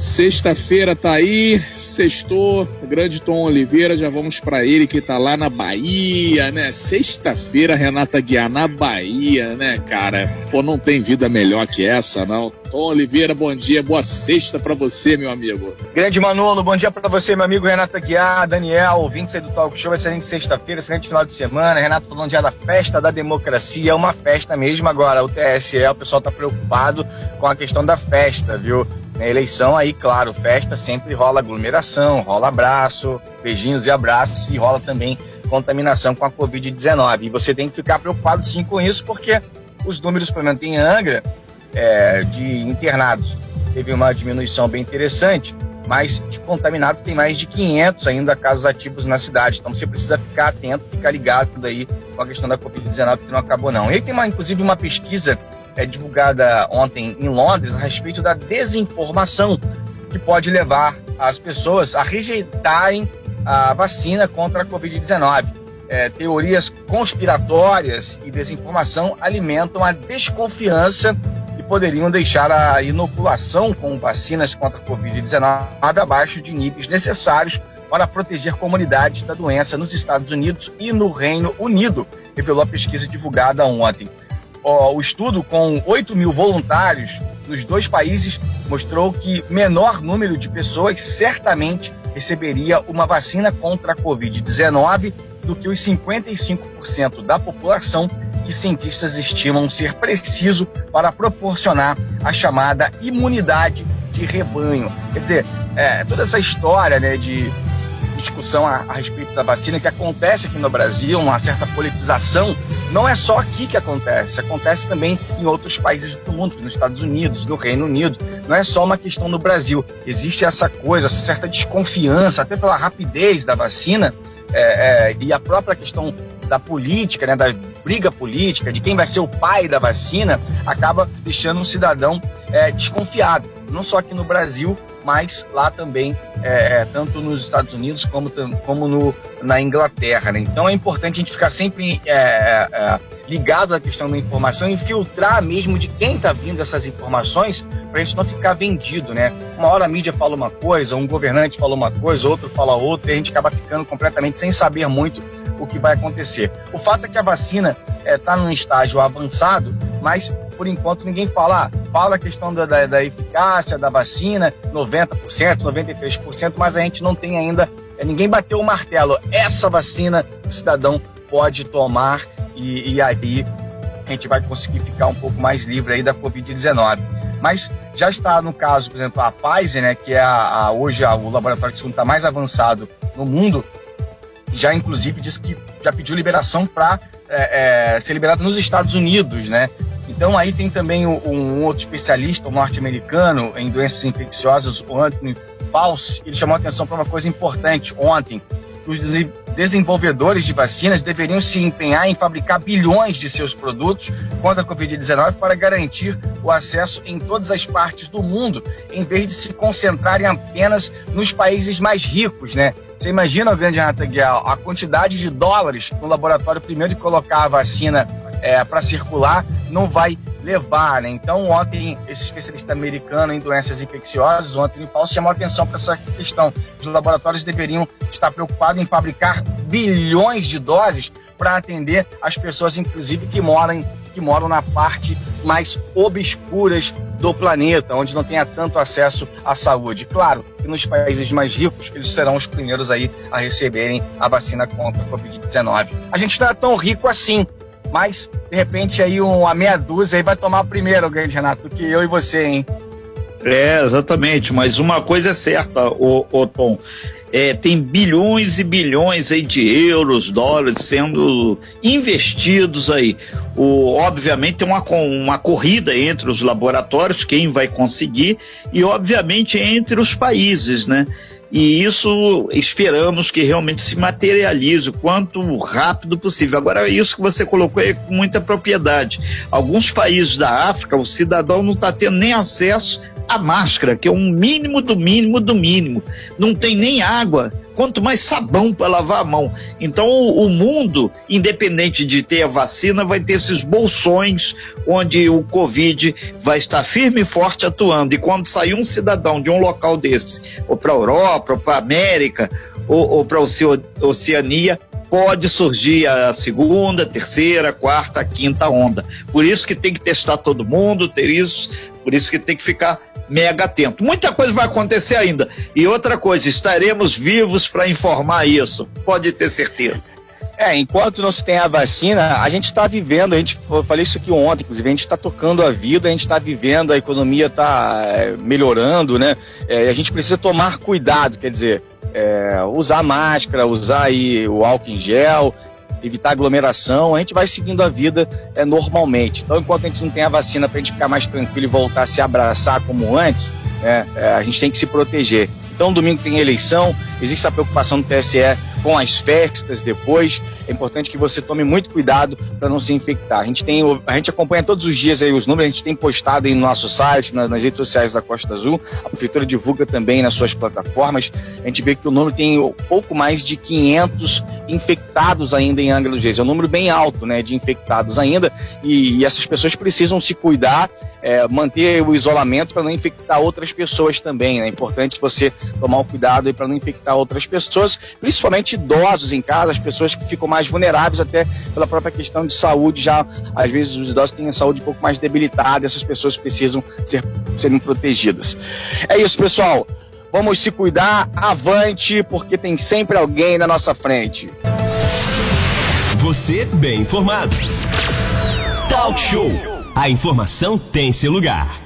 Sexta-feira tá aí, sextou, grande Tom Oliveira, já vamos para ele que tá lá na Bahia, né? Sexta-feira, Renata Guiar na Bahia, né, cara? Pô, não tem vida melhor que essa, não. Tom Oliveira, bom dia, boa sexta para você, meu amigo. Grande Manolo, bom dia para você, meu amigo Renata Guiar, Daniel, ouvinte do Talk Show, excelente sexta-feira, excelente final de semana. Renato falando já da festa da democracia, é uma festa mesmo agora. O TSE, o pessoal tá preocupado com a questão da festa, viu? Na eleição, aí, claro, festa sempre rola aglomeração, rola abraço, beijinhos e abraços, e rola também contaminação com a Covid-19. E você tem que ficar preocupado sim com isso, porque os números, pelo menos em Angra, é, de internados, teve uma diminuição bem interessante, mas de contaminados tem mais de 500 ainda casos ativos na cidade. Então você precisa ficar atento, ficar ligado aí com a questão da Covid-19 que não acabou não. E aí tem uma, inclusive uma pesquisa é, divulgada ontem em Londres a respeito da desinformação que pode levar as pessoas a rejeitarem a vacina contra a Covid-19. É, teorias conspiratórias e desinformação alimentam a desconfiança e poderiam deixar a inoculação com vacinas contra a Covid-19 abaixo de níveis necessários para proteger comunidades da doença nos Estados Unidos e no Reino Unido, revelou a pesquisa divulgada ontem ó, o estudo com 8 mil voluntários nos dois países mostrou que menor número de pessoas certamente receberia uma vacina contra a Covid-19 do que os 55% da população que cientistas estimam ser preciso para proporcionar a chamada imunidade de rebanho. Quer dizer, é, toda essa história né, de discussão a, a, respeito da vacina que acontece aqui no Brasil, uma certa politização, não é só aqui que acontece, acontece também em outros países do mundo, nos Estados Unidos, no Reino Unido. Não é só uma questão no Brasil. Existe essa coisa, essa certa desconfiança, até pela rapidez da vacina é, é, e a própria questão da política, né, da briga política, de quem vai ser o pai da vacina, acaba deixando um cidadão é, desconfiado. Não só aqui no Brasil, mas lá também, é, é, tanto nos Estados Unidos como, como no, na Inglaterra. Né? Então é importante a gente ficar sempre é, é, é ligado à questão da informação e filtrar mesmo de quem está vindo essas informações para a gente não ficar vendido. Né? Uma hora a mídia fala uma coisa, um governante fala uma coisa, outro fala outra, e a gente acaba ficando completamente sem saber muito o que vai acontecer. O fato é que a vacina está é, num estágio avançado, mas por enquanto ninguém fala, ah, fala a questão da, da, da, eficácia da vacina, 90%, 93%, mas a gente não tem ainda, é, ninguém bateu o martelo. Essa vacina o cidadão pode tomar e, e aí a gente vai conseguir ficar um pouco mais livre aí da Covid-19. Mas já está no caso, por exemplo, a Pfizer, né, que é a, a hoje a, o laboratório de está mais avançado no mundo, já inclusive disse que já pediu liberação para é, é, ser liberado nos Estados Unidos, né? Então aí tem também um, um outro especialista, um norte-americano em doenças infecciosas, o Anthony Fauci, ele chamou a atenção para uma coisa importante ontem. Os desenvolvedores de vacinas deveriam se empenhar em fabricar bilhões de seus produtos contra a Covid-19 para garantir o acesso em todas as partes do mundo, em vez de se concentrarem apenas nos países mais ricos, né? Você imagina, grande Renata a quantidade de dólares no laboratório primeiro de colocar a vacina é, para circular não vai levar, né? Então, ontem, esse especialista americano em doenças infecciosas, ontem Fauci chamou atenção para essa questão. Os laboratórios deveriam estar preocupados em fabricar bilhões de doses para atender as pessoas, inclusive, que moram, que moram na parte mais obscuras do planeta, onde não tenha tanto acesso à saúde. Claro que nos países mais ricos, eles serão os primeiros aí a receberem a vacina contra a Covid-19. A gente não é tão rico assim, mas de repente aí uma meia dúzia aí vai tomar primeiro, grande Renato, do que eu e você, hein? É, exatamente, mas uma coisa é certa, o, o Tom, é, tem bilhões e bilhões aí de euros, dólares sendo investidos aí. O, obviamente tem uma, uma corrida entre os laboratórios, quem vai conseguir, e obviamente entre os países, né? E isso esperamos que realmente se materialize o quanto rápido possível. Agora, isso que você colocou é com muita propriedade. Alguns países da África, o cidadão não está tendo nem acesso a máscara, que é um mínimo do mínimo do mínimo. Não tem nem água, quanto mais sabão para lavar a mão. Então o, o, mundo, independente de ter a vacina, vai ter esses bolsões onde o Covid vai estar firme e forte atuando. E quando sair um cidadão de um local desses, ou para a Europa, ou para a América, ou, ou para a Oceania, pode surgir a segunda, terceira, quarta, quinta onda. Por isso que tem que testar todo mundo, ter isso, por isso que tem que ficar mega atento. Muita coisa vai acontecer ainda. E outra coisa, estaremos vivos para informar isso. Pode ter certeza. É, enquanto não se tem a vacina, a gente está vivendo, a gente, eu falei isso aqui ontem, inclusive, a gente está tocando a vida, a gente está vivendo, a economia está é, melhorando, né? É, a gente precisa tomar cuidado, quer dizer, é, usar máscara, usar aí o álcool em gel, evitar aglomeração, a gente vai seguindo a vida é, normalmente. Então, enquanto a gente não tem a vacina para a gente ficar mais tranquilo e voltar a se abraçar como antes, é, é, a gente tem que se proteger. Então, domingo tem eleição, existe a preocupação do TSE com as festas depois. É importante que você tome muito cuidado para não se infectar. A gente, tem, a gente acompanha todos os dias aí os números, a gente tem postado aí no nosso site, nas, nas redes sociais da Costa Azul. A Prefeitura divulga também nas suas plataformas. A gente vê que o número tem pouco mais de 500 infectados ainda em Angra dos Reis. É um número bem alto né, de infectados ainda. E, e essas pessoas precisam se cuidar, é, manter o isolamento para não infectar outras pessoas também. Né? É importante você tomar o cuidado para não infectar outras pessoas, principalmente idosos em casa, as pessoas que ficam mais vulneráveis até pela própria questão de saúde, já às vezes os idosos têm a saúde um pouco mais debilitada, essas pessoas precisam ser, serem protegidas. É isso, pessoal. Vamos se cuidar, avante, porque tem sempre alguém na nossa frente. Você bem informado. Talk Show. A informação tem seu lugar.